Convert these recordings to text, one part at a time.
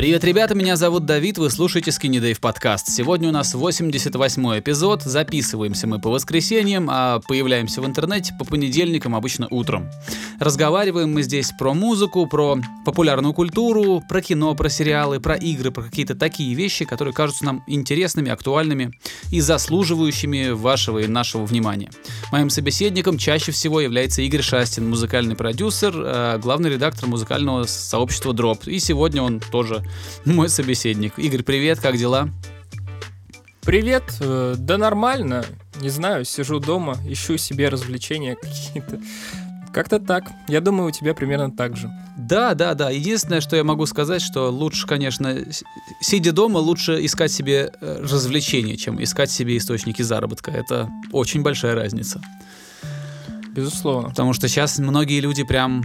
Привет, ребята, меня зовут Давид, вы слушаете Skinny Dave подкаст. Сегодня у нас 88 эпизод, записываемся мы по воскресеньям, а появляемся в интернете по понедельникам, обычно утром. Разговариваем мы здесь про музыку, про популярную культуру, про кино, про сериалы, про игры, про какие-то такие вещи, которые кажутся нам интересными, актуальными и заслуживающими вашего и нашего внимания. Моим собеседником чаще всего является Игорь Шастин, музыкальный продюсер, э, главный редактор музыкального сообщества Drop. И сегодня он тоже мой собеседник. Игорь, привет, как дела? Привет, э, да нормально, не знаю, сижу дома, ищу себе развлечения какие-то. Как-то так. Я думаю, у тебя примерно так же. Да, да, да. Единственное, что я могу сказать, что лучше, конечно, сидя дома, лучше искать себе э, развлечения, чем искать себе источники заработка. Это очень большая разница. Безусловно. Потому что сейчас многие люди прям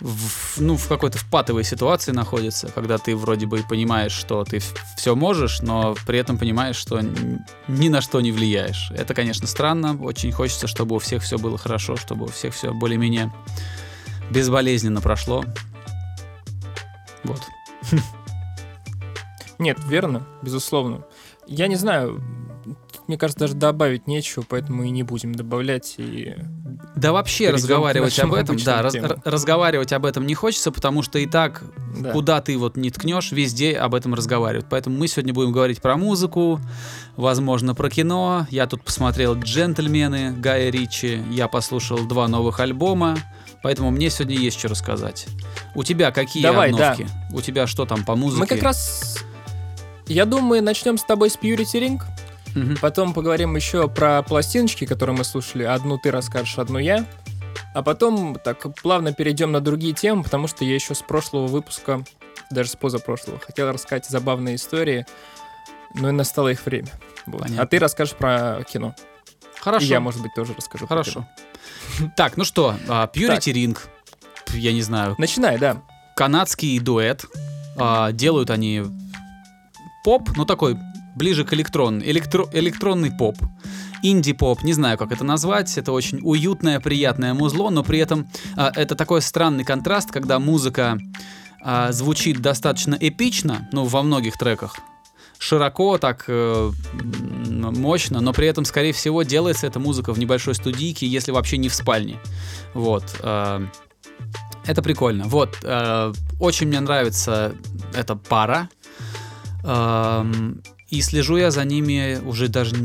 в, ну, в какой-то впатовой ситуации находится, когда ты вроде бы понимаешь, что ты все можешь, но при этом понимаешь, что ни на что не влияешь. Это, конечно, странно. Очень хочется, чтобы у всех все было хорошо, чтобы у всех все более-менее безболезненно прошло. Вот. Нет, верно, безусловно. Я не знаю, мне кажется, даже добавить нечего, поэтому и не будем добавлять. И да вообще разговаривать об этом, да, раз, разговаривать об этом не хочется, потому что и так, да. куда ты вот не ткнешь, везде об этом разговаривают. Поэтому мы сегодня будем говорить про музыку, возможно, про кино. Я тут посмотрел «Джентльмены» Гая Ричи, я послушал два новых альбома, поэтому мне сегодня есть что рассказать. У тебя какие Давай, обновки? Да. У тебя что там по музыке? Мы как раз... Я думаю, начнем с тобой с Purity Ring. Угу. Потом поговорим еще про пластиночки, которые мы слушали. Одну ты расскажешь, одну я. А потом так плавно перейдем на другие темы, потому что я еще с прошлого выпуска, даже с позапрошлого, хотел рассказать забавные истории, но и настало их время. Вот. А ты расскажешь про кино. Хорошо. И я, может быть, тоже расскажу. Хорошо. Так, ну что, uh, Purity так. Ring, я не знаю. Начинай, да. Канадский дуэт. Uh, делают они поп, ну такой ближе к электронной, электро, электронный поп. Инди-поп, не знаю, как это назвать, это очень уютное, приятное музло, но при этом э, это такой странный контраст, когда музыка э, звучит достаточно эпично, ну, во многих треках, широко, так э, мощно, но при этом, скорее всего, делается эта музыка в небольшой студийке, если вообще не в спальне. Вот. Э, это прикольно. Вот. Э, очень мне нравится эта пара. Э, и слежу я за ними уже даже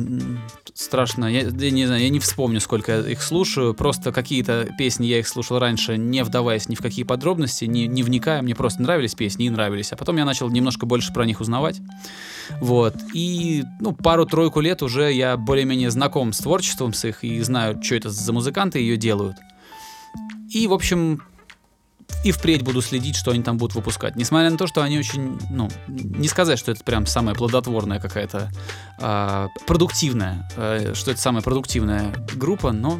страшно. Я, я не знаю, я не вспомню, сколько я их слушаю. Просто какие-то песни я их слушал раньше, не вдаваясь ни в какие подробности, не, не вникая. Мне просто нравились песни и нравились. А потом я начал немножко больше про них узнавать. Вот. И ну, пару-тройку лет уже я более-менее знаком с творчеством с их и знаю, что это за музыканты ее делают. И, в общем, и впредь буду следить, что они там будут выпускать. Несмотря на то, что они очень, ну, не сказать, что это прям самая плодотворная какая-то, э, продуктивная, э, что это самая продуктивная группа, но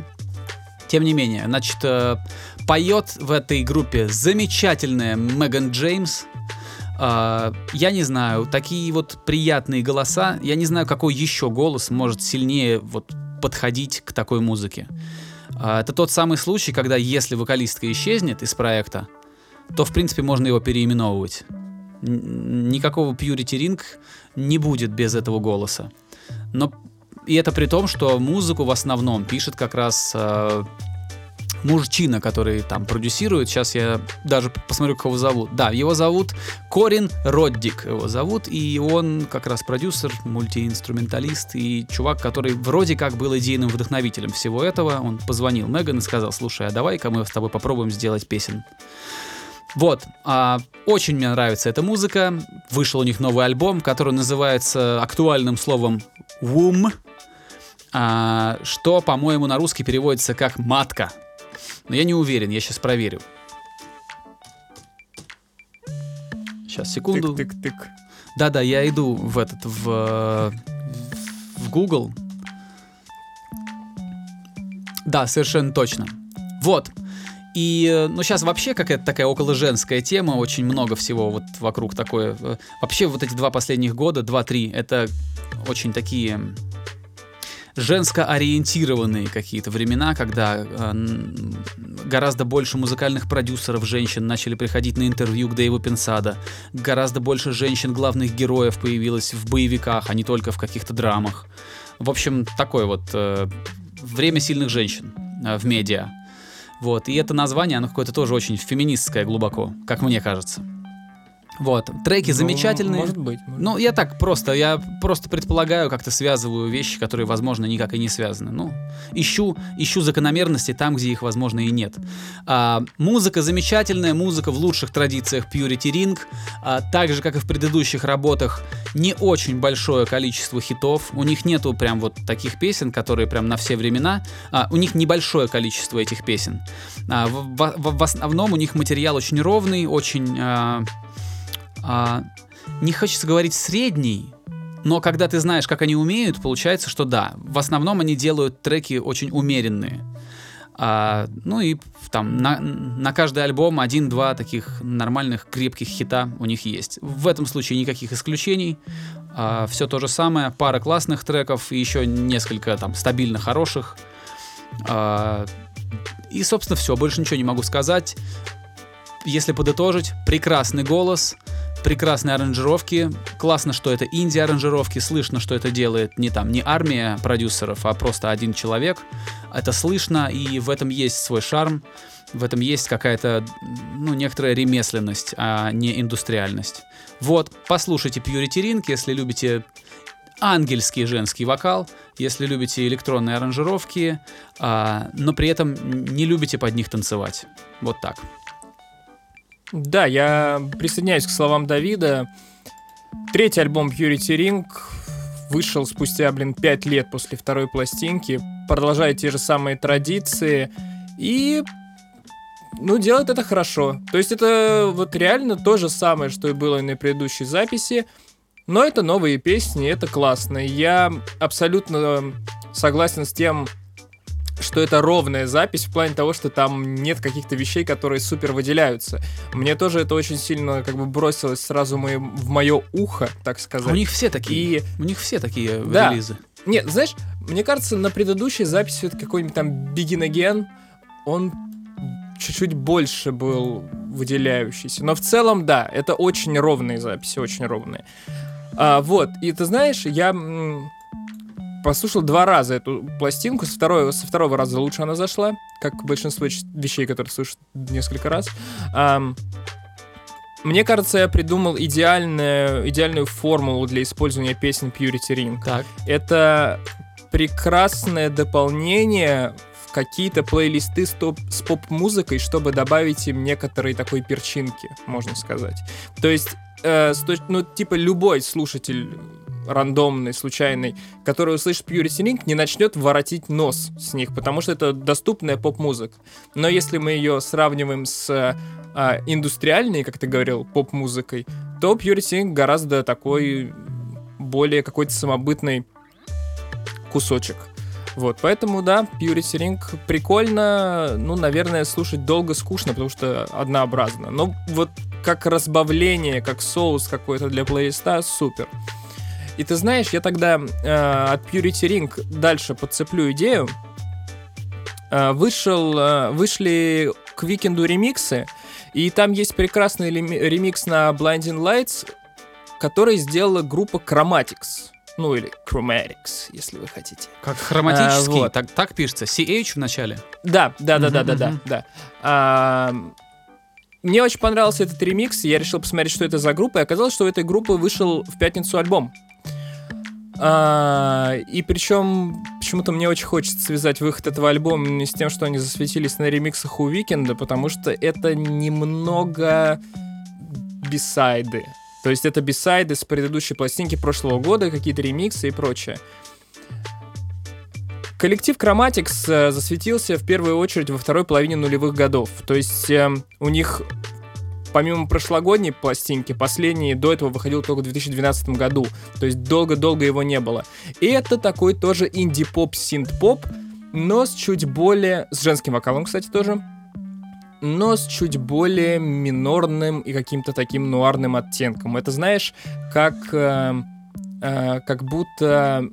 тем не менее. Значит, э, поет в этой группе замечательная Меган Джеймс. Uh, я не знаю, такие вот приятные голоса. Я не знаю, какой еще голос может сильнее вот подходить к такой музыке. А, это тот самый случай, когда если вокалистка исчезнет из проекта, то, в принципе, можно его переименовывать. Никакого Purity Ring не будет без этого голоса. Но и это при том, что музыку в основном пишет как раз э, мужчина, который там продюсирует. Сейчас я даже посмотрю, как его зовут. Да, его зовут Корин Роддик. Его зовут, и он как раз продюсер, мультиинструменталист и чувак, который вроде как был идейным вдохновителем всего этого. Он позвонил Меган и сказал, слушай, а давай-ка мы с тобой попробуем сделать песен. Вот, а, очень мне нравится эта музыка. Вышел у них новый альбом, который называется актуальным словом «Womb», а, что, по-моему, на русский переводится как «матка». Но я не уверен, я сейчас проверю. Сейчас, секунду. Тык-тык-тык. Да-да, я иду в этот, в, в Google. Да, совершенно точно. Вот. И, ну, сейчас вообще какая-то такая около женская тема, очень много всего вот вокруг такое. Вообще вот эти два последних года, два-три, это очень такие женско-ориентированные какие-то времена, когда э, гораздо больше музыкальных продюсеров женщин начали приходить на интервью к Дэйву Пенсада, гораздо больше женщин главных героев появилось в боевиках, а не только в каких-то драмах. В общем, такое вот э, время сильных женщин э, в медиа. Вот, и это название, оно какое-то тоже очень феминистское глубоко, как мне кажется. Вот. Треки Ну, замечательные. Может быть. может Ну, я так просто, я просто предполагаю, как-то связываю вещи, которые, возможно, никак и не связаны. Ну, ищу, ищу закономерности там, где их, возможно, и нет. А, музыка замечательная, музыка в лучших традициях Purity Ring. А, так же, как и в предыдущих работах, не очень большое количество хитов. У них нету прям вот таких песен, которые прям на все времена. А, у них небольшое количество этих песен. А, в, в- в- основном у них материал очень ровный, очень... а, а, не хочется говорить средний, но когда ты знаешь, как они умеют, получается, что да, в основном они делают треки очень умеренные. А, ну и там на, на каждый альбом один-два таких нормальных крепких хита у них есть. В этом случае никаких исключений. все то же самое, пара классных треков и еще несколько там стабильно хороших. А, и, собственно, все, больше ничего не могу сказать. Если подытожить, прекрасный голос, прекрасные аранжировки. Классно, что это инди-аранжировки. Слышно, что это делает не там не армия продюсеров, а просто один человек. Это слышно, и в этом есть свой шарм. В этом есть какая-то, ну, некоторая ремесленность, а не индустриальность. Вот, послушайте Purity Ring, если любите ангельский женский вокал, если любите электронные аранжировки, а, но при этом не любите под них танцевать. Вот так. Да, я присоединяюсь к словам Давида. Третий альбом Purity Ring вышел спустя, блин, пять лет после второй пластинки, продолжает те же самые традиции и, ну, делает это хорошо. То есть это вот реально то же самое, что и было и на предыдущей записи, но это новые песни, это классно. Я абсолютно согласен с тем, что это ровная запись в плане того, что там нет каких-то вещей, которые супер выделяются. Мне тоже это очень сильно как бы бросилось сразу мои- в мое ухо, так А сказать. у них все такие. И У них все такие Да. релизы. нет, знаешь, мне кажется, на предыдущей записи вот какой-нибудь там Begin Again, он чуть-чуть больше был выделяющийся. Но в целом, да, это очень ровные записи, очень ровные. А, вот, и ты знаешь, я послушал два раза эту пластинку, со второго, со второго раза лучше она зашла, как большинство вещей, которые слушаю несколько раз. Ам, мне кажется, я придумал идеальную, идеальную формулу для использования песен Purity Ring. Так. Это прекрасное дополнение в какие-то плейлисты с, с поп-музыкой, чтобы добавить им некоторые такой перчинки, можно сказать. То есть, э, с точ- ну, типа, любой слушатель рандомный, случайный, который услышит Purity Ring, не начнет воротить нос с них, потому что это доступная поп-музыка. Но если мы ее сравниваем с а, индустриальной, как ты говорил, поп-музыкой, то Purity Ring гораздо такой более какой-то самобытный кусочек. Вот, поэтому, да, Purity Ring прикольно, ну, наверное, слушать долго скучно, потому что однообразно. Но вот как разбавление, как соус какой-то для плейлиста, супер. И ты знаешь, я тогда э, от Purity Ring дальше подцеплю идею. Э, вышел, э, вышли к Викенду ремиксы, и там есть прекрасный ремикс на Blinding Lights, который сделала группа Chromatics. Ну или Chromatics, если вы хотите. Как хроматический. А, вот. так, так пишется. CH в начале. Да, да, да, да, да, да, да. А, Мне очень понравился этот ремикс, и я решил посмотреть, что это за группа, и оказалось, что у этой группы вышел в пятницу альбом. А, и причем почему-то мне очень хочется связать выход этого альбома с тем, что они засветились на ремиксах у Уикенда, потому что это немного бисайды. То есть это бисайды с предыдущей пластинки прошлого года, какие-то ремиксы и прочее. Коллектив Chromatics э, засветился в первую очередь во второй половине нулевых годов. То есть э, у них, помимо прошлогодней пластинки, последний до этого выходил только в 2012 году. То есть долго-долго его не было. И это такой тоже инди-поп, синт-поп, но с чуть более... С женским вокалом, кстати, тоже. Но с чуть более минорным и каким-то таким нуарным оттенком. Это знаешь, как... э, э, как будто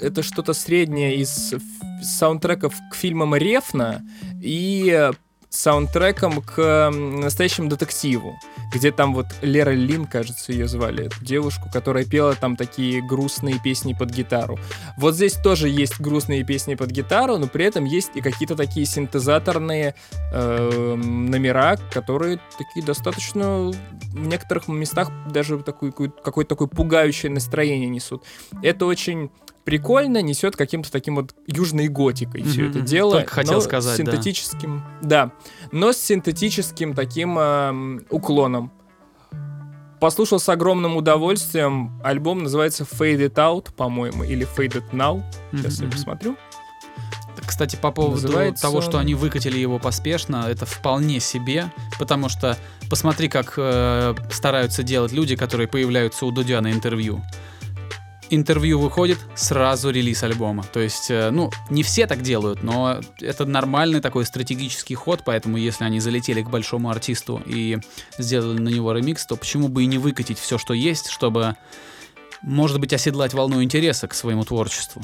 это что-то среднее из саундтреков к фильмам Рефна и саундтреком к настоящему детективу, где там вот Лера Лин, кажется, ее звали, эту девушку, которая пела там такие грустные песни под гитару. Вот здесь тоже есть грустные песни под гитару, но при этом есть и какие-то такие синтезаторные э, номера, которые такие достаточно в некоторых местах даже такой, какое-то такое пугающее настроение несут. Это очень прикольно, несет каким-то таким вот южной готикой mm-hmm. все это дело. Только хотел сказать, синтетическим, да. да, но с синтетическим таким э, уклоном. Послушал с огромным удовольствием. Альбом называется Fade It Out, по-моему, или Fade It Now. Сейчас mm-hmm. я посмотрю. Кстати, по поводу Называется... того, что они выкатили его поспешно, это вполне себе, потому что посмотри, как э, стараются делать люди, которые появляются у Дудя на интервью интервью выходит, сразу релиз альбома. То есть, э, ну, не все так делают, но это нормальный такой стратегический ход, поэтому если они залетели к большому артисту и сделали на него ремикс, то почему бы и не выкатить все, что есть, чтобы, может быть, оседлать волну интереса к своему творчеству.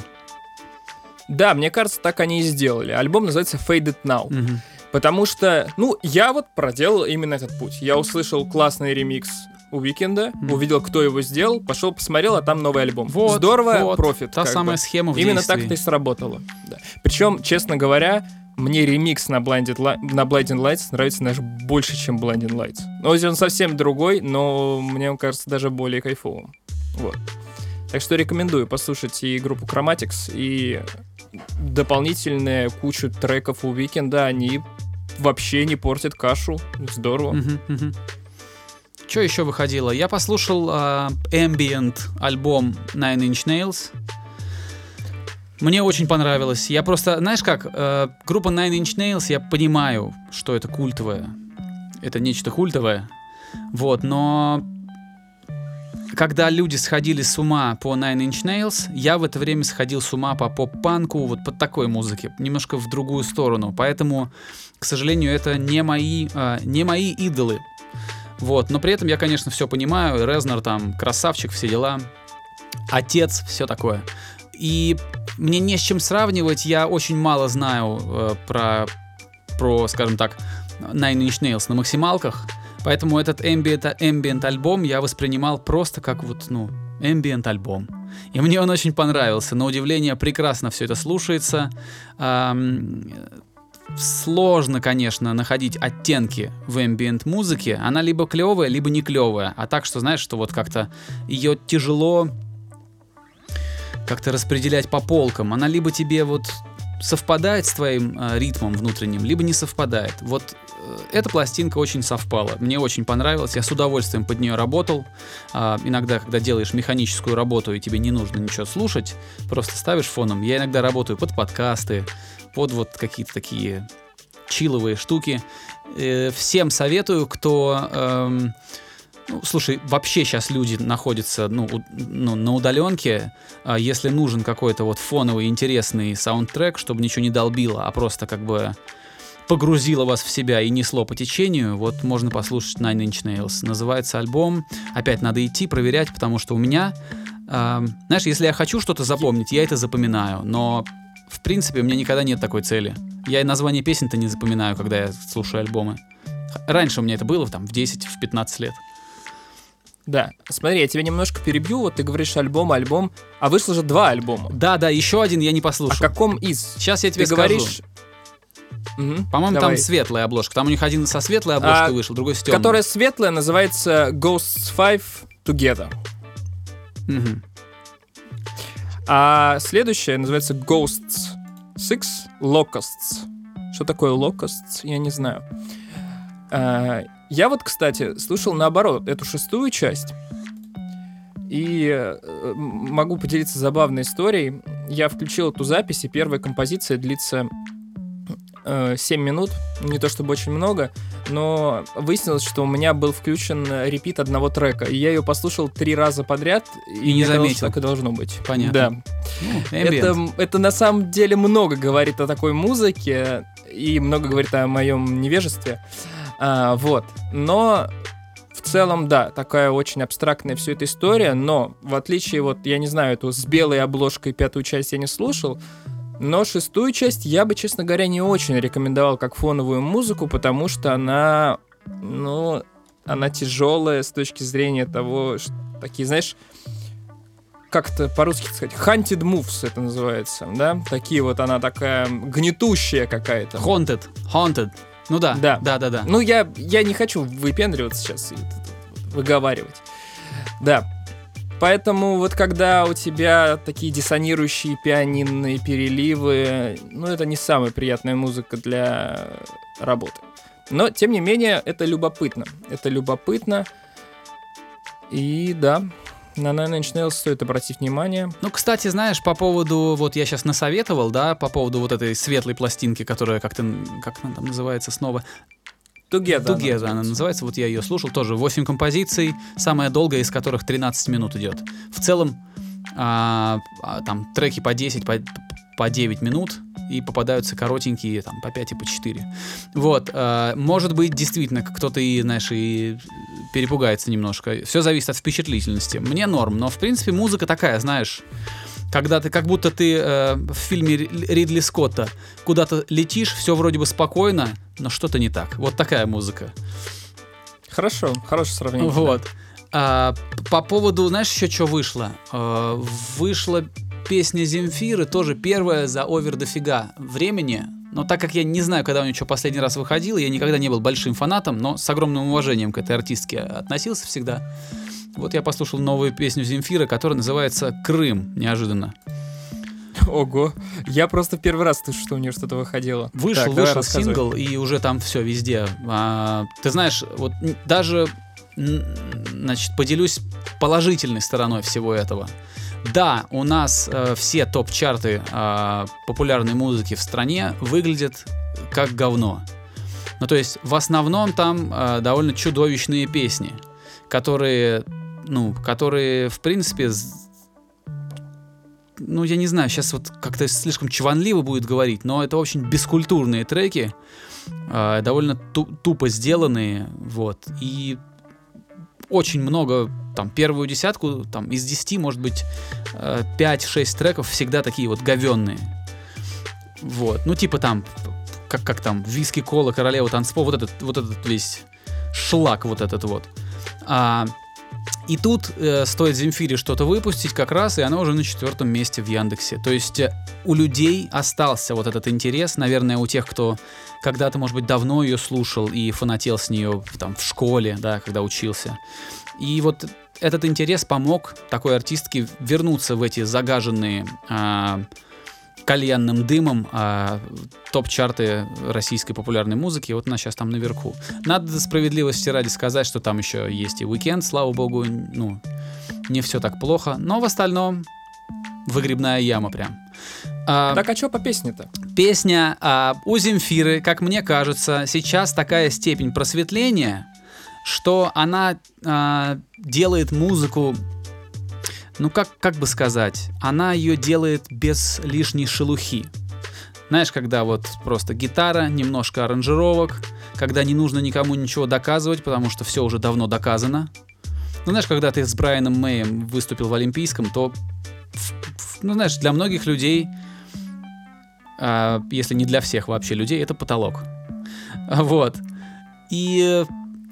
Да, мне кажется, так они и сделали. Альбом называется Faded Now. Угу. Потому что, ну, я вот проделал именно этот путь. Я услышал классный ремикс у Уикенда, mm. увидел, кто его сделал, пошел посмотрел, а там новый альбом. Вот, Здорово, вот, профит. Та самая бы. схема в Именно действии. так это и сработало. Да. Причем, честно говоря, мне ремикс на, Blinded Li- на Blinding Lights нравится даже больше, чем Blinding Lights. Ну, он совсем другой, но мне он кажется даже более кайфовым. Вот. Так что рекомендую послушать и группу Chromatics, и дополнительная кучу треков у Уикенда. Они вообще не портят кашу. Здорово. Uh-huh, uh-huh. Что еще выходило? Я послушал э, Ambient альбом Nine Inch Nails. Мне очень понравилось. Я просто, знаешь как, э, группа Nine Inch Nails, я понимаю, что это культовое. Это нечто культовое. Вот, но когда люди сходили с ума по Nine Inch Nails, я в это время сходил с ума по поп-панку, вот под такой музыке, немножко в другую сторону. Поэтому, к сожалению, это не мои, э, не мои идолы. Вот, но при этом я, конечно, все понимаю. Резнер там красавчик, все дела. Отец, все такое. И мне не с чем сравнивать. Я очень мало знаю э, про, про, скажем так, Nine Inch Nails на максималках. Поэтому этот ambient, ambient альбом я воспринимал просто как вот, ну, ambient альбом. И мне он очень понравился. На удивление, прекрасно все это слушается. Эм, сложно, конечно, находить оттенки в ambient музыке. Она либо клевая, либо не клевая. А так, что знаешь, что вот как-то ее тяжело как-то распределять по полкам. Она либо тебе вот совпадает с твоим э, ритмом внутренним, либо не совпадает. Вот э, эта пластинка очень совпала. Мне очень понравилась. Я с удовольствием под нее работал. Э, иногда, когда делаешь механическую работу и тебе не нужно ничего слушать, просто ставишь фоном. Я иногда работаю под подкасты, под вот какие-то такие чиловые штуки. Э, всем советую, кто... Эм, ну, слушай, вообще сейчас люди находятся ну, у, ну, на удаленке. А если нужен какой-то вот фоновый интересный саундтрек, чтобы ничего не долбило, а просто как бы погрузило вас в себя и несло по течению, вот можно послушать Nine Inch Nails. Называется альбом. Опять надо идти, проверять, потому что у меня... Э, знаешь, если я хочу что-то запомнить, я это запоминаю, но в принципе, у меня никогда нет такой цели. Я и название песен-то не запоминаю, когда я слушаю альбомы. Раньше у меня это было там в 10, в 15 лет. Да, смотри, я тебя немножко перебью, вот ты говоришь альбом, альбом, а вышло же два альбома. Да, да, еще один я не послушал. О каком из? Сейчас я тебе ты скажу. говоришь... Угу, По-моему, там светлая обложка. Там у них один со светлой обложкой а, вышел, другой с темной. Которая светлая называется Ghosts 5 Together. Угу. А следующее называется Ghosts 6 Locusts. Что такое Locusts, я не знаю. А, я вот, кстати, слушал наоборот эту шестую часть. И э, могу поделиться забавной историей. Я включил эту запись, и первая композиция длится э, 7 минут. Не то чтобы очень много, но выяснилось, что у меня был включен репит одного трека. И я ее послушал три раза подряд. И, и не заметил. так и должно быть. Понятно. Да. Ну, это, это на самом деле много говорит о такой музыке и много говорит о моем невежестве. А, вот. Но в целом, да, такая очень абстрактная все эта история, но в отличие, вот, я не знаю, эту с белой обложкой пятую часть я не слушал, но шестую часть я бы, честно говоря, не очень рекомендовал как фоновую музыку, потому что она, ну, она тяжелая с точки зрения того, что такие, знаешь, как это по-русски сказать, hunted moves это называется, да? Такие вот она такая гнетущая какая-то. Haunted, haunted. Ну да, Да. да, да, да. Ну, я, я не хочу выпендриваться сейчас и выговаривать. Да. Поэтому вот когда у тебя такие диссонирующие пианинные переливы, ну, это не самая приятная музыка для работы. Но, тем не менее, это любопытно. Это любопытно. И да, на Nine Inch Nails стоит обратить внимание. Ну, кстати, знаешь, по поводу, вот я сейчас насоветовал, да, по поводу вот этой светлой пластинки, которая как-то, как она там называется снова, Тугеда. Тугеза она называется, вот я ее слушал, тоже 8 композиций, самая долгая из которых 13 минут идет. В целом, а, а, там треки по 10, по, по 9 минут, и попадаются коротенькие, там, по 5 и по 4. Вот, а, может быть, действительно, кто-то и, знаешь, и перепугается немножко. Все зависит от впечатлительности. Мне норм, но, в принципе, музыка такая, знаешь, когда ты, как будто ты э, в фильме Ри- Ридли Скотта куда-то летишь, все вроде бы спокойно, но что-то не так. Вот такая музыка. Хорошо, хорошее сравнение. Вот. А, п- по поводу, знаешь, еще что вышло? А, вышла песня Земфиры, тоже первая за овер дофига времени. Но так как я не знаю, когда у нее что последний раз выходило, я никогда не был большим фанатом, но с огромным уважением к этой артистке относился всегда. Вот я послушал новую песню Земфиры, которая называется «Крым», неожиданно. Ого. Я просто первый раз слышу, что у нее что-то выходило. Вышел, Так, вышел сингл, и уже там все везде. А, ты знаешь, вот даже, значит, поделюсь положительной стороной всего этого. Да, у нас э, все топ-чарты э, популярной музыки в стране выглядят как говно. Ну, то есть, в основном там э, довольно чудовищные песни, которые, ну, которые, в принципе, ну, я не знаю, сейчас вот как-то слишком чванливо будет говорить, но это очень бескультурные треки, э, довольно ту- тупо сделанные, вот, и очень много, там, первую десятку, там, из 10, может быть, э, 5-6 треков всегда такие вот говенные. Вот, ну, типа там, как, как там, виски, кола, королева танцпол, вот этот, вот этот весь шлак вот этот вот. А, и тут э, стоит Земфире что-то выпустить как раз, и она уже на четвертом месте в Яндексе. То есть э, у людей остался вот этот интерес, наверное, у тех, кто когда-то, может быть, давно ее слушал и фанател с нее там в школе, да, когда учился. И вот этот интерес помог такой артистке вернуться в эти загаженные а, кальянным дымом а, топ-чарты российской популярной музыки. Вот она сейчас там наверху. Надо справедливости ради сказать, что там еще есть и уикенд, слава богу, ну, не все так плохо. Но в остальном выгребная яма прям. А, Так, а что по песне-то? Песня а, у Земфиры, как мне кажется, сейчас такая степень просветления, что она а, делает музыку, ну как, как бы сказать, она ее делает без лишней шелухи. Знаешь, когда вот просто гитара, немножко аранжировок, когда не нужно никому ничего доказывать, потому что все уже давно доказано. Ну, знаешь, когда ты с Брайаном Мэем выступил в Олимпийском, то, ну, знаешь, для многих людей а, если не для всех вообще людей, это потолок. Вот. И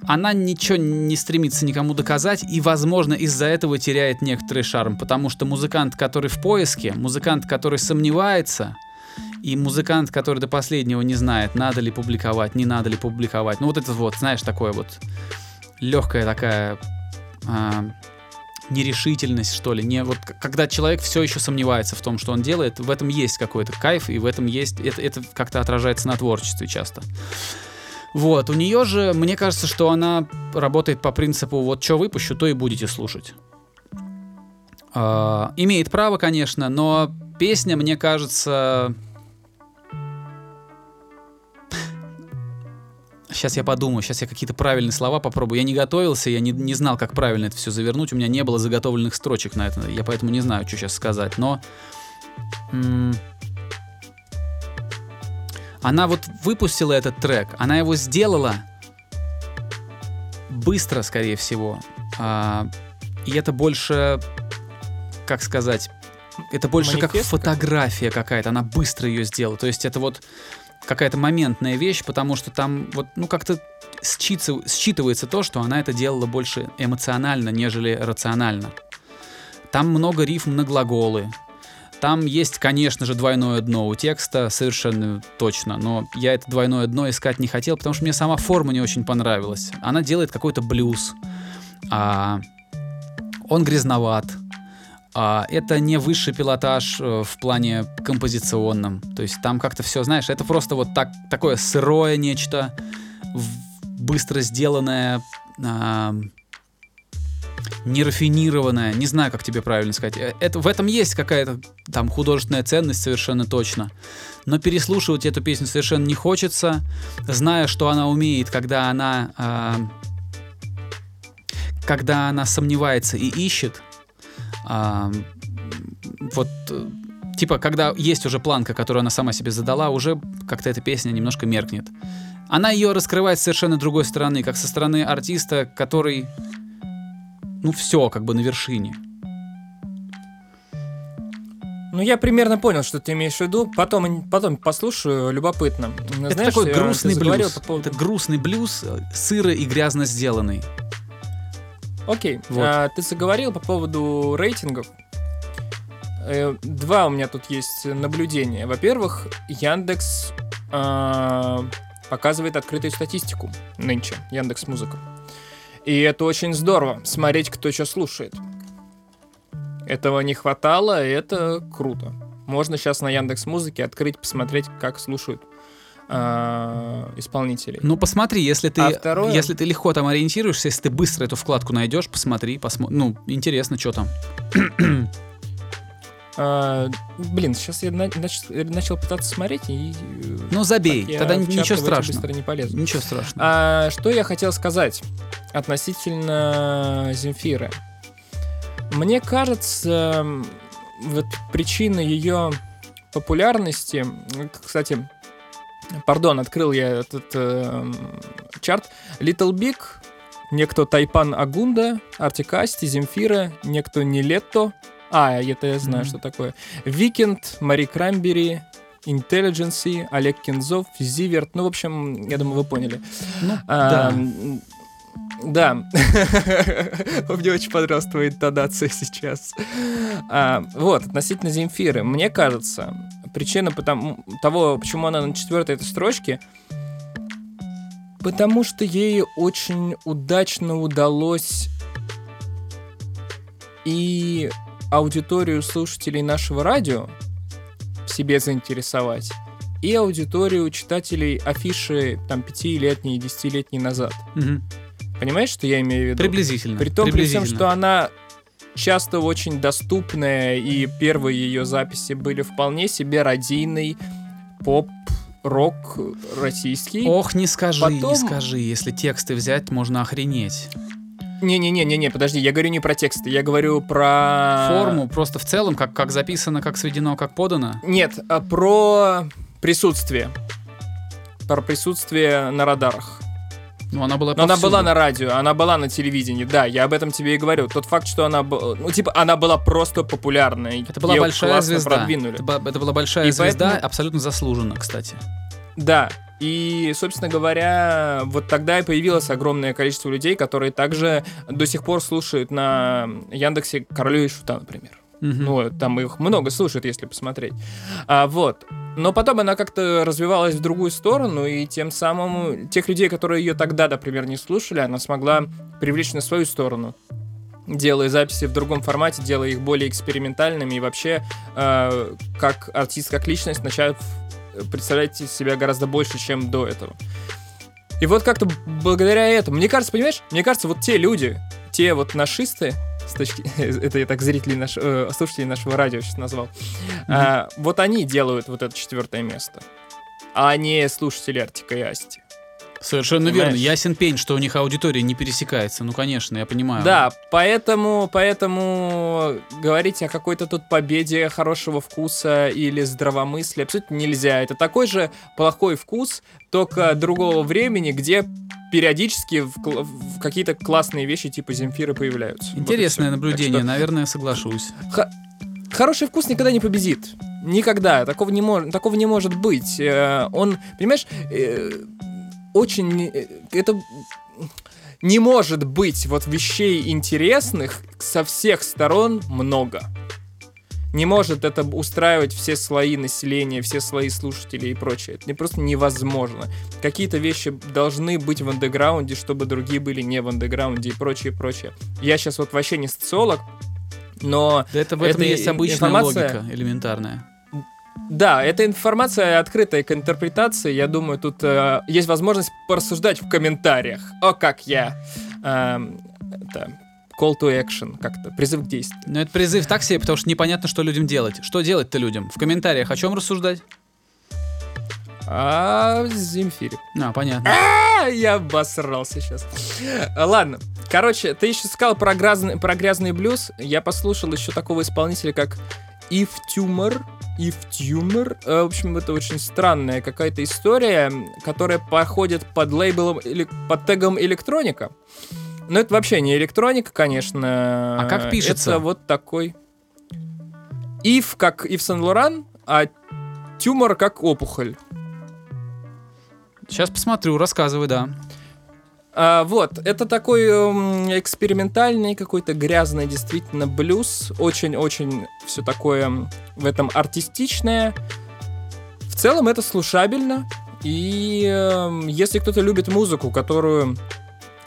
она ничего не стремится никому доказать, и, возможно, из-за этого теряет некоторый шарм, потому что музыкант, который в поиске, музыкант, который сомневается, и музыкант, который до последнего не знает, надо ли публиковать, не надо ли публиковать. Ну, вот это вот, знаешь, такое вот легкая такая а, нерешительность, что ли. Не, вот когда человек все еще сомневается в том, что он делает, в этом есть какой-то кайф, и в этом есть. Это, это как-то отражается на творчестве часто. Вот, у нее же, мне кажется, что она работает по принципу вот что выпущу, то и будете слушать. А, имеет право, конечно, но песня, мне кажется... Сейчас я подумаю, сейчас я какие-то правильные слова попробую. Я не готовился, я не, не знал, как правильно это все завернуть. У меня не было заготовленных строчек на это. Я поэтому не знаю, что сейчас сказать. Но м, она вот выпустила этот трек, она его сделала быстро, скорее всего. А, и это больше, как сказать, это больше как Манифест фотография какая-то, она быстро ее сделала. То есть это вот какая-то моментная вещь, потому что там вот, ну, как-то считыв- считывается то, что она это делала больше эмоционально, нежели рационально. Там много рифм на глаголы. Там есть, конечно же, двойное дно у текста, совершенно точно, но я это двойное дно искать не хотел, потому что мне сама форма не очень понравилась. Она делает какой-то блюз. А, он грязноват. А, это не высший пилотаж э, в плане композиционном. То есть там как-то все, знаешь, это просто вот так, такое сырое нечто, быстро сделанное, а, нерафинированное. Не знаю, как тебе правильно сказать. Э, Это, в этом есть какая-то там художественная ценность совершенно точно. Но переслушивать эту песню совершенно не хочется, зная, что она умеет, когда она... а, когда она сомневается и ищет, а, вот, э, типа, когда есть уже планка, которую она сама себе задала, уже как-то эта песня немножко меркнет. Она ее раскрывает с совершенно другой стороны, как со стороны артиста, который, ну, все, как бы на вершине. Ну, я примерно понял, что ты имеешь в виду. Потом, потом послушаю, любопытно. это Знаешь, такой грустный блюз. по поводу- Это грустный блюз, э, сыро и грязно сделанный. Окей, Вот. а, ты заговорил по поводу рейтингов. Э, Два у меня тут есть наблюдения. Во-первых, Яндекс а, показывает открытую статистику нынче, Яндекс Музыка. И это очень здорово, смотреть, кто что слушает. Этого не хватало, и это круто. Можно сейчас на Яндекс Музыке открыть, посмотреть, как слушают а, исполнителей. Ну, посмотри, если ты, А второе- если ты легко там ориентируешься, если ты быстро эту вкладку найдешь, посмотри, посмотри. Ну, интересно, что там. А, блин, сейчас я на- нач- начал пытаться смотреть и... э, Ну, забей, тогда ничего страшного. быстро не полезу. Ничего страшного. А, что я хотел сказать относительно Земфиры? Мне кажется, вот причина ее популярности, м, кстати, пардон, открыл я этот эм, чарт, Little Big, некто Тайпан Агунда, Artik & Asti, Земфира, некто Niletto, а, это я знаю, Мгм. что такое, Weeknd, Мари Краймбрери, Intelligency, Олег Кензов, Zivert, ну, в общем, я думаю, вы поняли. Ну, А, да. Да. Мне очень понравилась твоя интонация сейчас. А, Вот, относительно Земфиры. Мне кажется, причина потому, того, почему она на четвертой этой строчке, потому что ей очень удачно удалось и аудиторию слушателей нашего радио себе заинтересовать, и аудиторию читателей афиши там пятилетней, десятилетней назад. Мгм. Понимаешь, что я имею в виду? Приблизительно. При том, при всем, приблизительно. что она часто очень доступная, и первые ее записи были вполне себе радийный поп, рок российский. Ох, не скажи, не Потом- скажи. Если тексты взять, можно охренеть. Не-не-не-не, подожди, я говорю не про тексты, я говорю про... Форму просто в целом, как, как записано, как сведено, как подано. Нет, а про присутствие. Про присутствие на радарах. Ну, она была Но она была на радио, она была на телевидении, да, я об этом тебе и говорю. Тот факт, что она была, ну, типа, она была просто популярной. Это была её большая звезда. продвинули. Это, была- это была большая И звезда, поэтому- абсолютно заслуженно, кстати. Да, и, собственно говоря, вот тогда и появилось огромное количество людей, которые также до сих пор слушают на Яндексе Королю и Шута, например. Мгм. Ну, там их много слушают, если посмотреть. А, вот. Но потом она как-то развивалась в другую сторону, и тем самым тех людей, которые ее тогда, например, не слушали, она смогла привлечь на свою сторону делая записи в другом формате, делая их более экспериментальными и вообще э, как артист, как личность начав представлять из себя гораздо больше, чем до этого. И вот как-то благодаря этому, мне кажется, понимаешь, мне кажется, вот те люди, те вот нашисты, с точки, это я так зрителей наш, э, слушателей нашего радио сейчас назвал, а, вот они делают вот это четвертое место, а не слушатели Артика и Асти. Совершенно Понимаешь? верно. Ясен пень, что у них аудитория не пересекается. Ну, конечно, я понимаю. Да, поэтому, поэтому говорить о какой-то тут победе хорошего вкуса или здравомыслия абсолютно нельзя. Это такой же плохой вкус, только другого времени, где периодически в, в какие-то классные вещи типа Земфиры появляются. Вот Интересное всё. наблюдение, Так что наверное, соглашусь. Хороший вкус никогда не победит. Никогда. Такого не, мож- такого не может быть. Э, Он, понимаешь, э, очень... э, Это не может быть вот вещей интересных со всех сторон много. Не может это устраивать все слои населения, все слои слушателей и прочее. Это просто невозможно. Какие-то вещи должны быть в андеграунде, чтобы другие были не в андеграунде и прочее, прочее. Я сейчас вот вообще не социолог, но Да это в этом Это есть обычная информация- логика, элементарная. Да, эта информация открытая к интерпретации. Я думаю, тут э, есть возможность порассуждать в комментариях. О, как я. эм, это, call to action, как-то, призыв к действию. Но это призыв так себе, потому что непонятно, что людям делать. Что делать-то людям? В комментариях о чем рассуждать? А Земфире. А, понятно. А, я обосрался сейчас. Ладно. Короче, ты еще сказал про, грязный, про грязный блюз. Я послушал еще такого исполнителя, как If Tumor. If Tumor. Э, В общем, это очень странная какая-то история, которая проходит под лейблом или под тегом электроника. Но это вообще не электроника, конечно. А как пишется? Это вот такой. If как Ив Сен Лоран, а тюмор как опухоль. Сейчас посмотрю, рассказывай, да. А, вот, это такой эм, экспериментальный, какой-то грязный действительно блюз. Очень-очень все такое в этом артистичное. В целом это слушабельно. И эм, если кто-то любит музыку, которую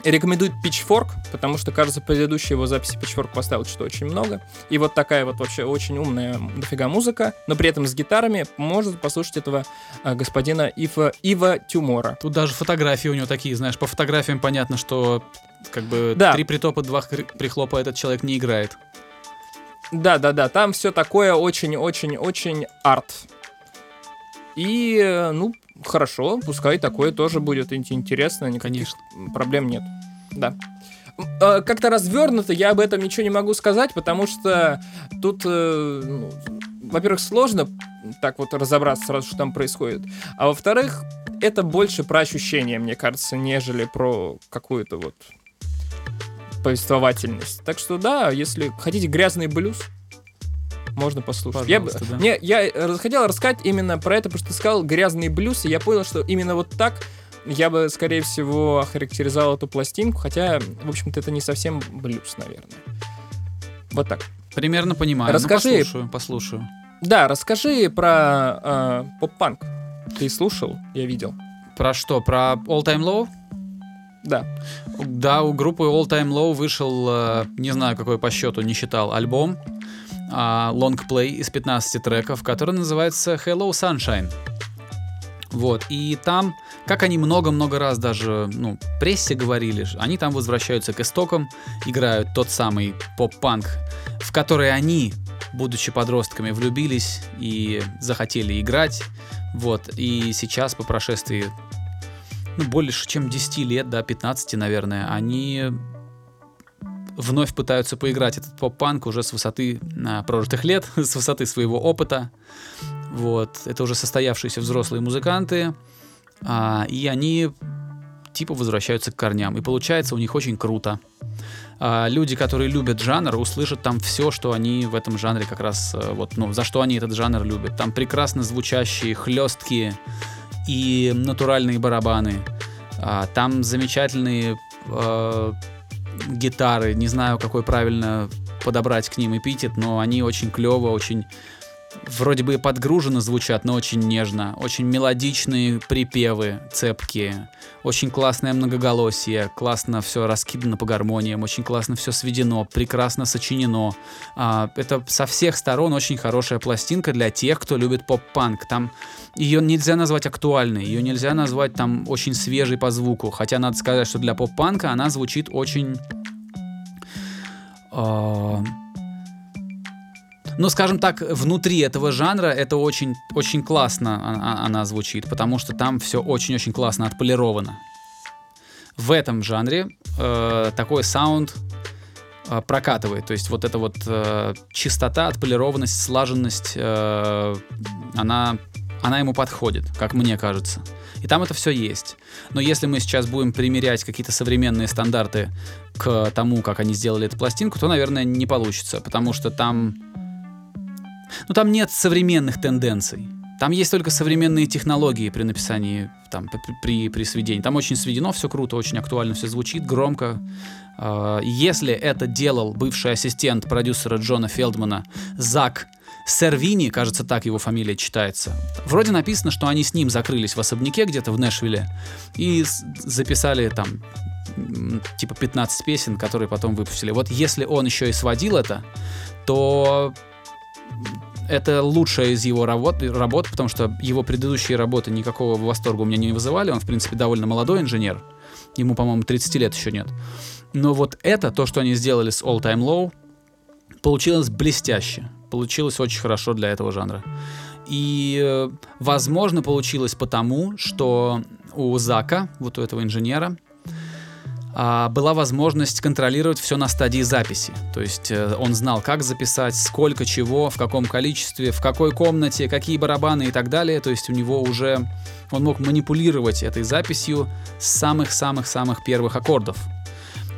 рекомендует Pitchfork, потому что, кажется, предыдущие его записи Pitchfork поставил что-то очень много. И вот такая вот вообще очень умная дофига музыка, но при этом с гитарами может послушать этого а, господина Ива, Ива Тюмора. Тут даже фотографии у него такие, знаешь, по фотографиям понятно, что как бы Да. три притопа, два прихлопа этот человек не играет. Да, да, да, там все такое очень-очень-очень арт. И, э, ну, хорошо, пускай такое тоже будет ин- интересно, никаких Конечно. проблем нет. Да. Э, Как-то развернуто я об этом ничего не могу сказать, потому что тут, э, ну, во-первых, сложно так вот разобраться сразу, что там происходит. А во-вторых, это больше про ощущения, мне кажется, нежели про какую-то вот повествовательность. Так что да, если хотите грязный блюз, можно послушать. Я, Пожалуйста, да. не, я хотел рассказать именно про это, потому что ты сказал грязный блюз, и я понял, что именно вот так я бы, скорее всего, охарактеризовал эту пластинку, хотя, в общем-то, это не совсем блюз, наверное. Вот так. Примерно понимаю. Расскажи. Ну, послушаю, послушаю. Да, расскажи про э, поп-панк. Ты слушал, я видел. Про что? Про All Time Low? Да. Да, у группы All Time Low вышел, э, не знаю какой по счету, не считал, альбом, лонгплей из 15 треков, который называется Hello Sunshine. Вот, и там, как они много-много раз даже, ну, прессе говорили, они там возвращаются к истокам, играют тот самый поп-панк, в который они, будучи подростками, влюбились и захотели играть. Вот, и сейчас, по прошествии ну, больше чем 10 лет, да, 15, наверное, они вновь пытаются поиграть этот поп-панк уже с высоты а, прожитых лет, с высоты своего опыта. Вот, это уже состоявшиеся взрослые музыканты, а, и они типа возвращаются к корням. И получается у них очень круто. А, люди, которые любят жанр, услышат там все, что они в этом жанре как раз, э, вот, ну, за что они этот жанр любят. Там прекрасно звучащие, хлесткие и натуральные барабаны. А, там замечательные э, гитары. Не знаю, какой правильно подобрать к ним эпитет, но они очень клево, очень вроде бы подгруженно звучат, но очень нежно. Очень мелодичные припевы, цепкие. Очень классное многоголосие, классно все раскидано по гармониям, очень классно все сведено, прекрасно сочинено. А, это со всех сторон очень хорошая пластинка для тех, кто любит поп-панк. Там ее нельзя назвать актуальной, ее нельзя назвать там очень свежей по звуку. Хотя надо сказать, что для поп-панка она звучит очень... а, ну, скажем так, внутри этого жанра это очень, очень классно а- а- она звучит, потому что там все очень-очень классно отполировано. в этом жанре э, такой саунд э, прокатывает. То есть вот эта вот э, чистота, отполированность, слаженность, э, она, она ему подходит, как мне кажется. И там это все есть. Но если мы сейчас будем примерять какие-то современные стандарты к тому, как они сделали эту пластинку, то, наверное, не получится, потому что там... Ну, там нет современных тенденций. Там есть только современные технологии при написании, там, при, при сведении. Там очень сведено, все круто, очень актуально, все звучит громко. А, если это делал бывший ассистент продюсера Джона Фелдмана Зак Сервини, кажется, так его фамилия читается. Вроде написано, что они с ним закрылись в особняке где-то в Нэшвилле и записали там типа 15 песен, которые потом выпустили. Вот если он еще и сводил это, то это лучшая из его работ, работ, потому что его предыдущие работы никакого восторга у меня не вызывали. Он, в принципе, довольно молодой инженер. Ему, по-моему, 30 лет еще нет. Но вот это, то, что они сделали с All Time Low, получилось блестяще получилось очень хорошо для этого жанра. И, э, возможно, получилось потому, что у Зака, вот у этого инженера, была возможность контролировать все на стадии записи. То есть э, он знал, как записать, сколько чего, в каком количестве, в какой комнате, какие барабаны и так далее. То есть у него уже он мог манипулировать этой записью с самых-самых-самых первых аккордов.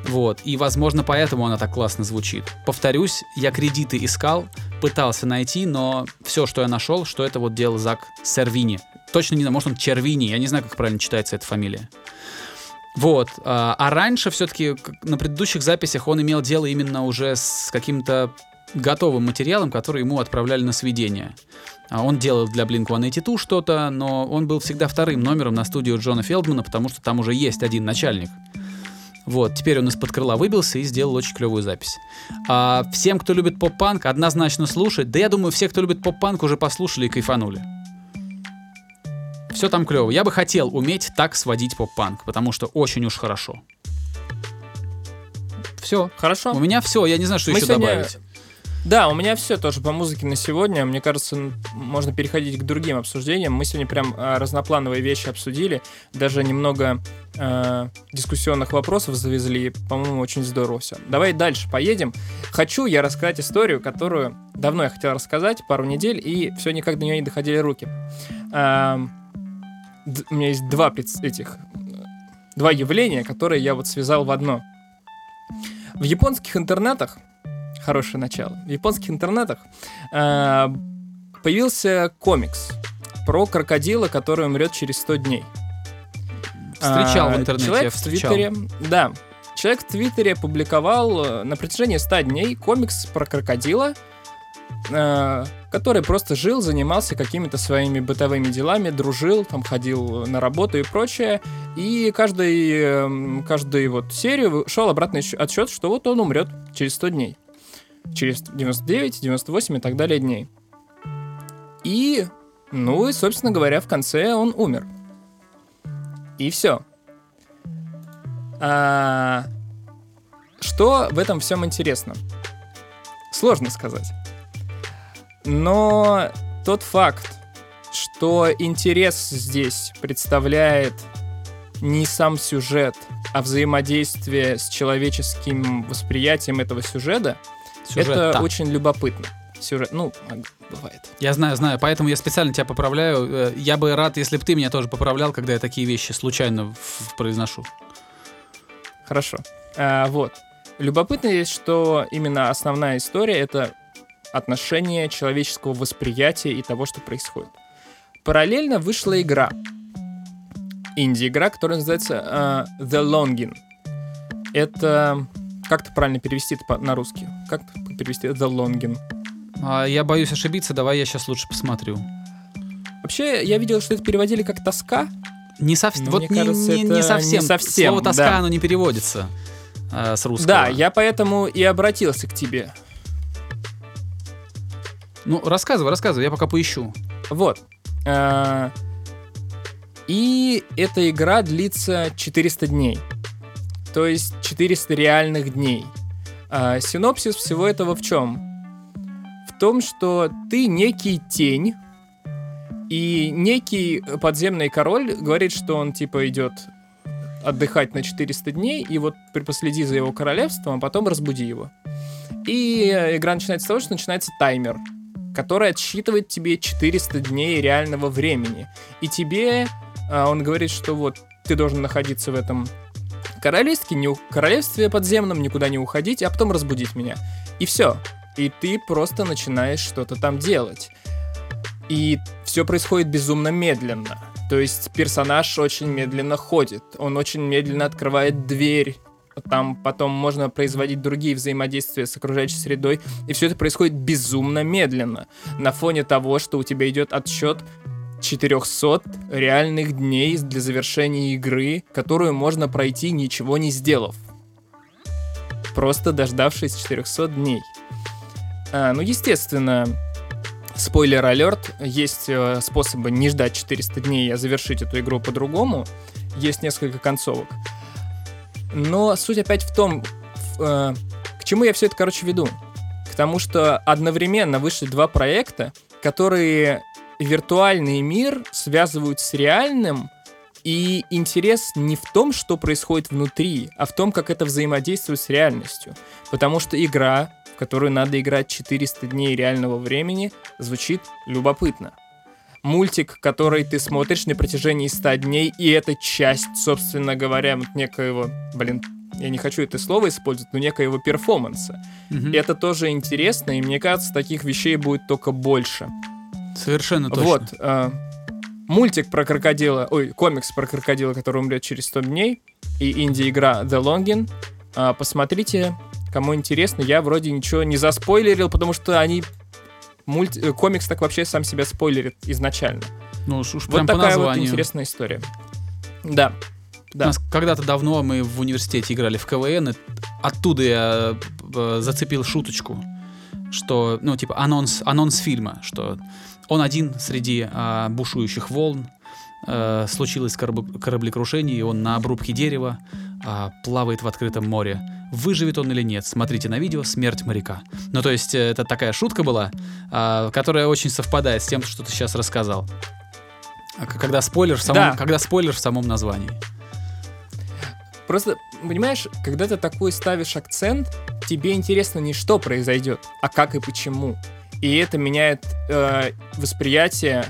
Вот. И, возможно, поэтому она так классно звучит. Повторюсь, я кредиты искал, пытался найти, но все, что я нашел, что это вот делал Зак Сервини. Точно не знаю, может он Червини, я не знаю, как правильно читается эта фамилия. Вот. А, а раньше все-таки на предыдущих записях он имел дело именно уже с каким-то готовым материалом, который ему отправляли на сведение. А он делал для Blink-182 что-то, но он был всегда вторым номером на студию Джона Фелдмана, потому что там уже есть один начальник. Вот, теперь он из-под крыла выбился и сделал очень клевую запись. А всем, кто любит поп-панк, однозначно слушать. Да я думаю, все, кто любит поп-панк, уже послушали и кайфанули. Все там клево. Я бы хотел уметь так сводить поп-панк, потому что очень уж хорошо. Все. Хорошо. У меня все. Я не знаю, что Мы еще сегодня... добавить. Да, у меня все тоже по музыке на сегодня. Мне кажется, можно переходить к другим обсуждениям. Мы сегодня прям а, разноплановые вещи обсудили, даже немного э, дискуссионных вопросов завезли. По-моему, очень здорово все. Давай дальше поедем. Хочу я рассказать историю, которую давно я хотел рассказать, пару недель, и все никак до нее не доходили руки. Э, у меня есть два этих два явления, которые я вот связал в одно. В японских интернетах хорошее начало. В японских интернетах э, появился комикс про крокодила, который умрет через 100 дней. Встречал в а, интернете, Человек в Твиттере, да, человек в Твиттере опубликовал э, на протяжении 100 дней комикс про крокодила, э, который просто жил, занимался какими-то своими бытовыми делами, дружил, там ходил на работу и прочее. И каждый, эм, каждую вот серию шел обратный отсчет, что вот он умрет через 100 дней через 99, 98 и так далее дней. И, ну и, собственно говоря, в конце он умер. И все. А, что в этом всем интересно? Сложно сказать. Но тот факт, что интерес здесь представляет не сам сюжет, а взаимодействие с человеческим восприятием этого сюжета — Сюжет, это да. очень любопытно. Сюжет, ну, бывает. Я знаю, знаю, поэтому я специально тебя поправляю. Э, я бы рад, если бы ты меня тоже поправлял, когда я такие вещи случайно произношу. Хорошо. А, вот. Любопытно есть, что именно основная история — это отношение человеческого восприятия и того, что происходит. Параллельно вышла игра. Инди-игра, которая называется uh, The Longing. Это как это правильно перевести это на русский? Как перевести The Longing? А, я боюсь ошибиться, давай я сейчас лучше посмотрю. Вообще, я видел, что это переводили как тоска. Не, сов... вот не, кажется, не, не, совсем. не совсем. Слово тоска, да. оно не переводится э, с русского. Да, я поэтому и обратился к тебе. Ну, рассказывай, рассказывай, я пока поищу. Вот. А, и эта игра длится 400 дней то есть 400 реальных дней. А синопсис всего этого в чем? В том, что ты некий тень, и некий подземный король говорит, что он типа идет отдыхать на 400 дней, и вот последи за его королевством, а потом разбуди его. И игра начинается с того, что начинается таймер, который отсчитывает тебе 400 дней реального времени. И тебе а, он говорит, что вот ты должен находиться в этом королевстве, не, королевстве подземном, никуда не уходить, а потом разбудить меня. И все. И ты просто начинаешь что-то там делать. И все происходит безумно медленно. То есть персонаж очень медленно ходит, он очень медленно открывает дверь, там потом можно производить другие взаимодействия с окружающей средой, и все это происходит безумно медленно, на фоне того, что у тебя идет отсчет 400 реальных дней для завершения игры, которую можно пройти ничего не сделав. Просто дождавшись 400 дней. А, ну, естественно, спойлер алерт, есть э, способы не ждать 400 дней, а завершить эту игру по-другому. Есть несколько концовок. Но суть опять в том, э, к чему я все это, короче, веду. К тому, что одновременно вышли два проекта, которые виртуальный мир связывают с реальным, и интерес не в том, что происходит внутри, а в том, как это взаимодействует с реальностью. Потому что игра, в которую надо играть 400 дней реального времени, звучит любопытно. Мультик, который ты смотришь на протяжении 100 дней, и это часть, собственно говоря, вот некоего, блин, я не хочу это слово использовать, но некоего перформанса. Mm-hmm. Это тоже интересно, и мне кажется, таких вещей будет только больше. Совершенно точно. Вот. Э, мультик про крокодила, ой, комикс про крокодила, который умрет через 100 дней, и инди-игра The Longing. Э, посмотрите, кому интересно. Я вроде ничего не заспойлерил, потому что они... Мульти... Э, комикс так вообще сам себя спойлерит изначально. Ну уж, уж вот прям такая по вот интересная история. Да. Да. У нас когда-то давно мы в университете играли в КВН, и оттуда я э, зацепил шуточку, что, ну, типа, анонс, анонс фильма, что он один среди э, бушующих волн, э, случилось кораб- кораблекрушение, и он на обрубке дерева э, плавает в открытом море. Выживет он или нет, смотрите на видео «Смерть моряка». Ну, то есть, э, это такая шутка была, э, которая очень совпадает с тем, что ты сейчас рассказал. А Когда спойлер в самом, Да. когда спойлер в самом названии. Просто, понимаешь, когда ты такой ставишь акцент, тебе интересно не что произойдет, а как и почему. И это меняет э, восприятие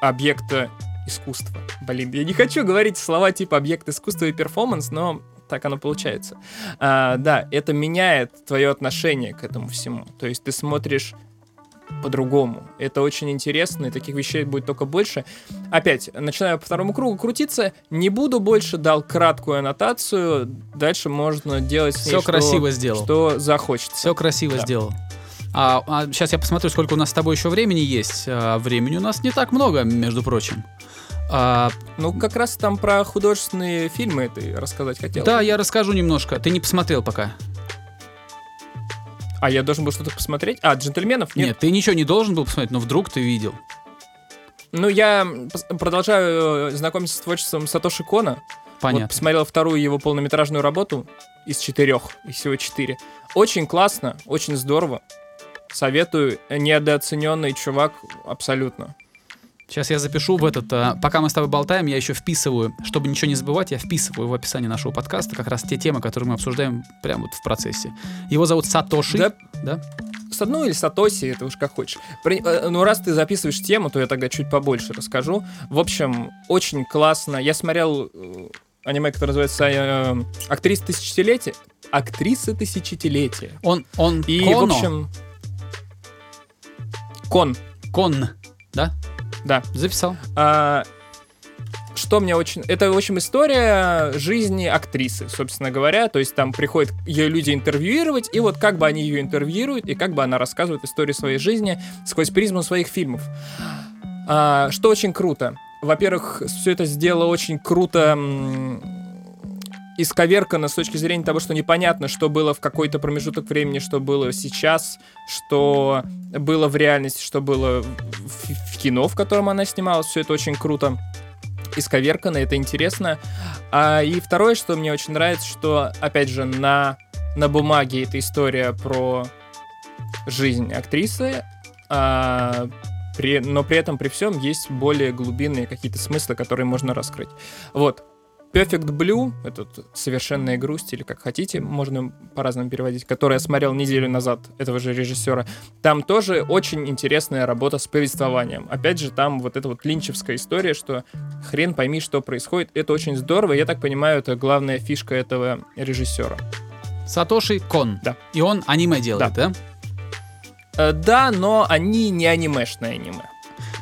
объекта искусства. Блин, я не хочу говорить слова типа объект искусства и перформанс, но так оно получается. А, да, это меняет твое отношение к этому всему. То есть ты смотришь по-другому. Это очень интересно, и таких вещей будет только больше. Опять, начинаю по второму кругу крутиться, не буду больше, дал краткую аннотацию, дальше можно делать с ней Все что- красиво сделал. что захочется. Все красиво Да. сделал. А, сейчас я посмотрю, сколько у нас с тобой еще времени есть. А, времени у нас не так много, между прочим. А, Ну, как раз там про художественные фильмы ты рассказать хотел. да, я расскажу немножко. Ты не посмотрел пока. А я должен был что-то посмотреть? А, джентльменов? Нет. Нет. ты ничего не должен был посмотреть, но вдруг ты видел. Ну, я продолжаю э, знакомиться с творчеством Сатоши Кона. Понятно. Вот посмотрел вторую его полнометражную работу из четырех, из всего четыре. Очень классно, очень здорово. Советую. Недооцененный чувак абсолютно. Сейчас я запишу в этот... а, пока мы с тобой болтаем, я еще вписываю, чтобы ничего не забывать, я вписываю в описание нашего подкаста как раз те темы, которые мы обсуждаем прямо вот в процессе. Его зовут Сатоши. Да, Да? с одной или Сатоси, это уж как хочешь. При- э, ну, раз ты записываешь тему, то я тогда чуть побольше расскажу. В общем, очень классно. Я смотрел э, аниме, которое называется э, «Актриса тысячелетия». «Актриса тысячелетия». Он, он И, Коно. в общем... Кон, Кон, да? да. Записал. А, что мне очень... Это, в общем, история жизни актрисы, собственно говоря. То есть там приходят ее люди интервьюировать, и вот как бы они ее интервьюируют, и как бы она рассказывает историю своей жизни сквозь призму своих фильмов. А, что очень круто. Во-первых, все это сделало очень круто исковеркано с точки зрения того, что непонятно, что было в какой-то промежуток времени, что было сейчас, что было в реальности, что было в, в кино, в котором она снималась. Все это очень круто исковеркано, это интересно. А, и второе, что мне очень нравится, что, опять же, на, на бумаге эта история про жизнь актрисы, а, при- но при этом при всем есть более глубинные какие-то смыслы, которые можно раскрыть. Вот. Perfect Blue, этот «Совершенная грусть» или как хотите, можно по-разному переводить, который я смотрел неделю назад этого же режиссера, там тоже очень интересная работа с повествованием. Опять же, там вот эта вот линчевская история, что хрен пойми, что происходит. Это очень здорово, я так понимаю, это главная фишка этого режиссера. Сатоши Кон. Да. И он аниме делает, да? Э, Да, но они не анимешное аниме.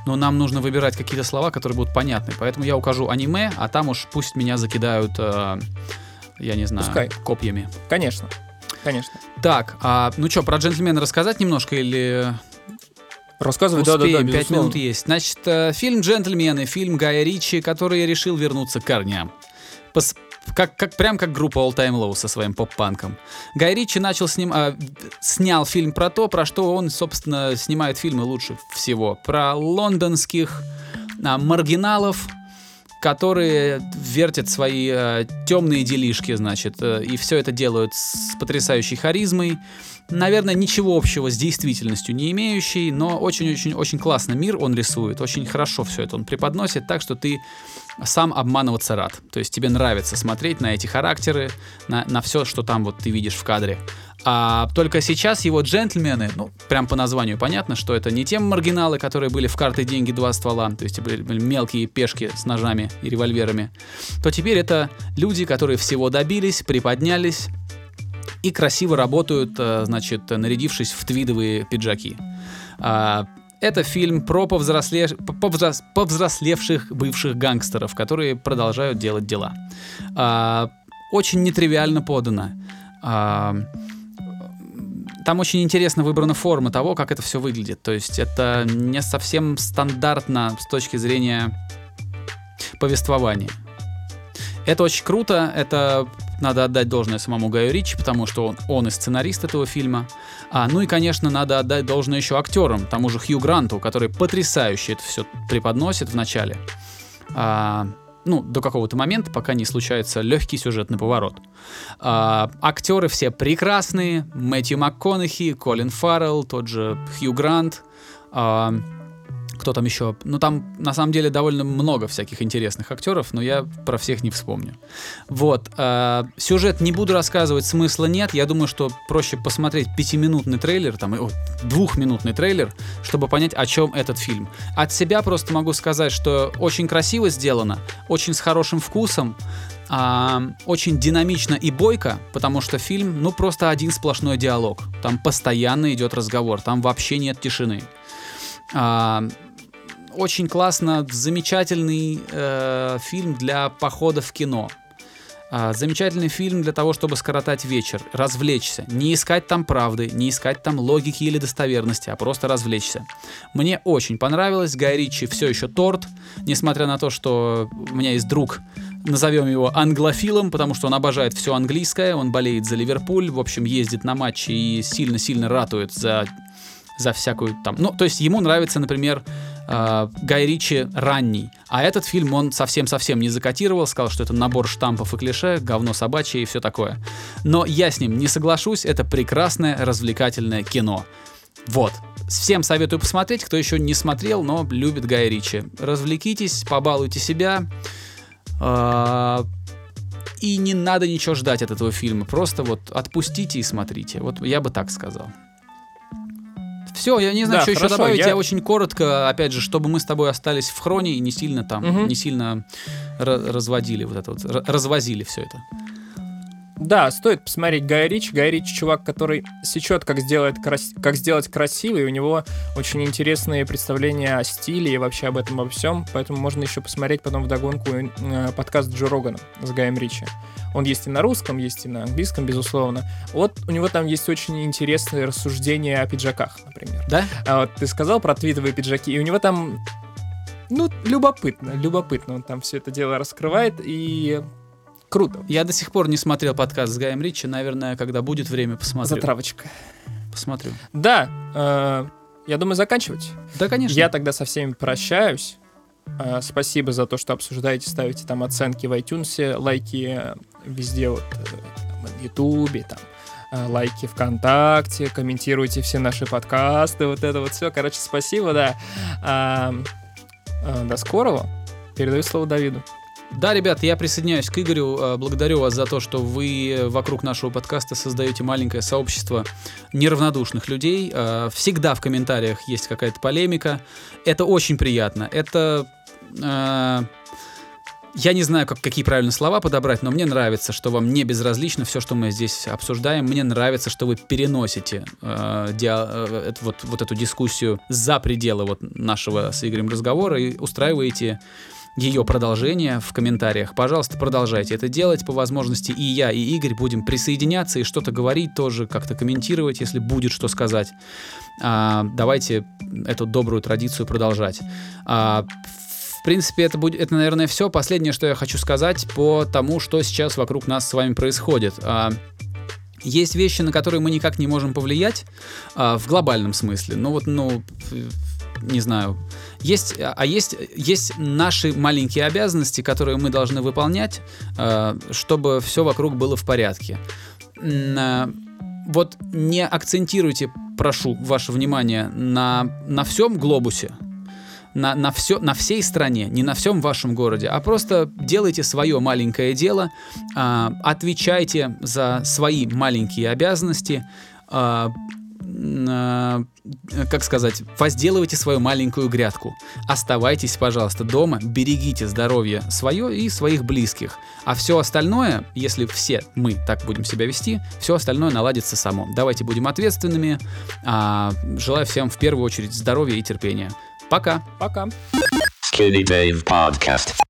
Но нам нужно выбирать какие-то слова, которые будут понятны. Поэтому я укажу аниме, а там уж пусть меня закидают, э, я не знаю, Пускай. копьями. Конечно, конечно. Так, а, ну что, про джентльмена рассказать немножко или Рассказывай, да, да, да? Пять минут есть. Значит, э, фильм «Джентльмены», фильм Гая Ричи, который решил вернуться к корням. Пос- как, как, прям как группа All Time Low со своим поп-панком. Гай Ричи начал сним, а, снял фильм про то, про что он, собственно, снимает фильмы лучше всего. Про лондонских а, маргиналов, которые вертят свои э, темные делишки, значит, э, и все это делают с потрясающей харизмой. Наверное, ничего общего с действительностью не имеющий, но очень-очень-очень классно мир он рисует, очень хорошо все это он преподносит, так что ты сам обманываться рад. То есть тебе нравится смотреть на эти характеры, на, на все, что там вот ты видишь в кадре. А только сейчас его джентльмены, ну, прям по названию понятно, что это не те маргиналы, которые были в карты деньги два ствола, то есть были, мелкие пешки с ножами и револьверами, то теперь это люди, которые всего добились, приподнялись и красиво работают, э, значит, нарядившись в твидовые пиджаки. А, Это фильм про повзросле- повзрос- повзрослевших бывших гангстеров, которые продолжают делать дела. А, Очень нетривиально подано. А, Там очень интересно выбрана форма того, как это все выглядит. То есть это не совсем стандартно с точки зрения повествования. Это очень круто, это надо отдать должное самому Гаю Ричи, потому что он, он и сценарист этого фильма. А, ну и, конечно, надо отдать должное еще актерам, тому же Хью Гранту, который потрясающе это все преподносит в начале. А, ну, до какого-то момента, пока не случается легкий сюжетный поворот. А, актеры все прекрасные. Мэтью МакКонахи, Колин Фаррелл, тот же Хью Грант. А, кто там еще? Ну, там, на самом деле, довольно много всяких интересных актеров, но я про всех не вспомню. Вот. э, сюжет не буду рассказывать, смысла нет. Я думаю, что проще посмотреть пятиминутный трейлер, там, о, двухминутный трейлер, чтобы понять, о чем этот фильм. От себя просто могу сказать, что очень красиво сделано, очень с хорошим вкусом, а, очень динамично и бойко, потому что фильм, ну, просто один сплошной диалог. Там постоянно идет разговор, там вообще нет тишины. А, очень классно, замечательный э, фильм для похода в кино. А, замечательный фильм для того, чтобы скоротать вечер, развлечься, не искать там правды, не искать там логики или достоверности, а просто развлечься. Мне очень понравилось, Гай Ричи все еще торт, несмотря на то, что у меня есть друг, назовем его англофилом, потому что он обожает все английское, он болеет за Ливерпуль, в общем, ездит на матчи и сильно-сильно ратует за за всякую там. Ну, то есть ему нравится, например, э, Гай Ричи ранний. А этот фильм он совсем-совсем не закатировал, сказал, что это набор штампов и клише, говно собачье и все такое. Но я с ним не соглашусь, это прекрасное развлекательное кино. Вот. Всем советую посмотреть, кто еще не смотрел, но любит Гая Ричи. Развлекитесь, побалуйте себя. А, И не надо ничего ждать от этого фильма. Просто вот отпустите и смотрите. Вот я бы так сказал. Все, я не знаю, Да, что еще хорошо, добавить. Я... я- очень коротко, опять же, чтобы мы с тобой остались в хроне и не сильно там, Мгм. не сильно ра- разводили вот это вот, ра- развозили все это. Да, стоит посмотреть Гай Ричи. Гай Ричи чувак, который сечет, как сделать, крас- как сделать красиво, и у него очень интересные представления о стиле и вообще об этом обо всем, поэтому можно еще посмотреть потом вдогонку э, подкаст Джо Рогана с Гаем Ричи. Он есть и на русском, есть и на английском, безусловно. Вот у него там есть очень интересные рассуждения о пиджаках, например. Да? А вот ты сказал про твитовые пиджаки, и у него там, ну, любопытно, любопытно он там все это дело раскрывает, и круто. Я до сих пор не смотрел подкаст с Гаем Ричи. Наверное, когда будет время, посмотрю. Затравочка. Посмотрю. Да, э, я думаю, заканчивать. Да, конечно. Я тогда со всеми прощаюсь. Э, спасибо за то, что обсуждаете, ставите там оценки в iTunes, лайки э, везде, вот, э, на Ютубе, там, лайки ВКонтакте, комментируйте все наши подкасты, вот это вот все. Короче, спасибо, да. А, э, до скорого. Передаю слово Давиду. Да, ребят, я присоединяюсь к Игорю. Э, благодарю вас за то, что вы вокруг нашего подкаста создаете маленькое сообщество неравнодушных людей. Э, всегда в комментариях есть какая-то полемика. Это очень приятно. Это... Э, я не знаю, как, какие правильные слова подобрать, но мне нравится, что вам не безразлично все, что мы здесь обсуждаем. Мне нравится, что вы переносите э, диа, э, вот, вот эту дискуссию за пределы вот нашего с Игорем разговора и устраиваете ее продолжение в комментариях. Пожалуйста, продолжайте это делать по возможности. И я, и Игорь будем присоединяться и что-то говорить тоже, как-то комментировать, если будет что сказать. А, давайте эту добрую традицию продолжать. А, в принципе, это будет, это, наверное, все. Последнее, что я хочу сказать по тому, что сейчас вокруг нас с вами происходит. А, есть вещи, на которые мы никак не можем повлиять а, в глобальном смысле. Ну вот, ну, не знаю, есть, а есть, есть наши маленькие обязанности, которые мы должны выполнять, э, чтобы все вокруг было в порядке. Э, вот не акцентируйте, прошу, ваше внимание на, на всем глобусе, на, на, все, на всей стране, не на всем вашем городе, а просто делайте свое маленькое дело, э, отвечайте за свои маленькие обязанности, как сказать, возделывайте свою маленькую грядку. Оставайтесь, пожалуйста, дома, берегите здоровье свое и своих близких. А все остальное, если все мы так будем себя вести, все остальное наладится само. Давайте будем ответственными. А, желаю всем в первую очередь здоровья и терпения. Пока. Пока. Skinny Dave Podcast.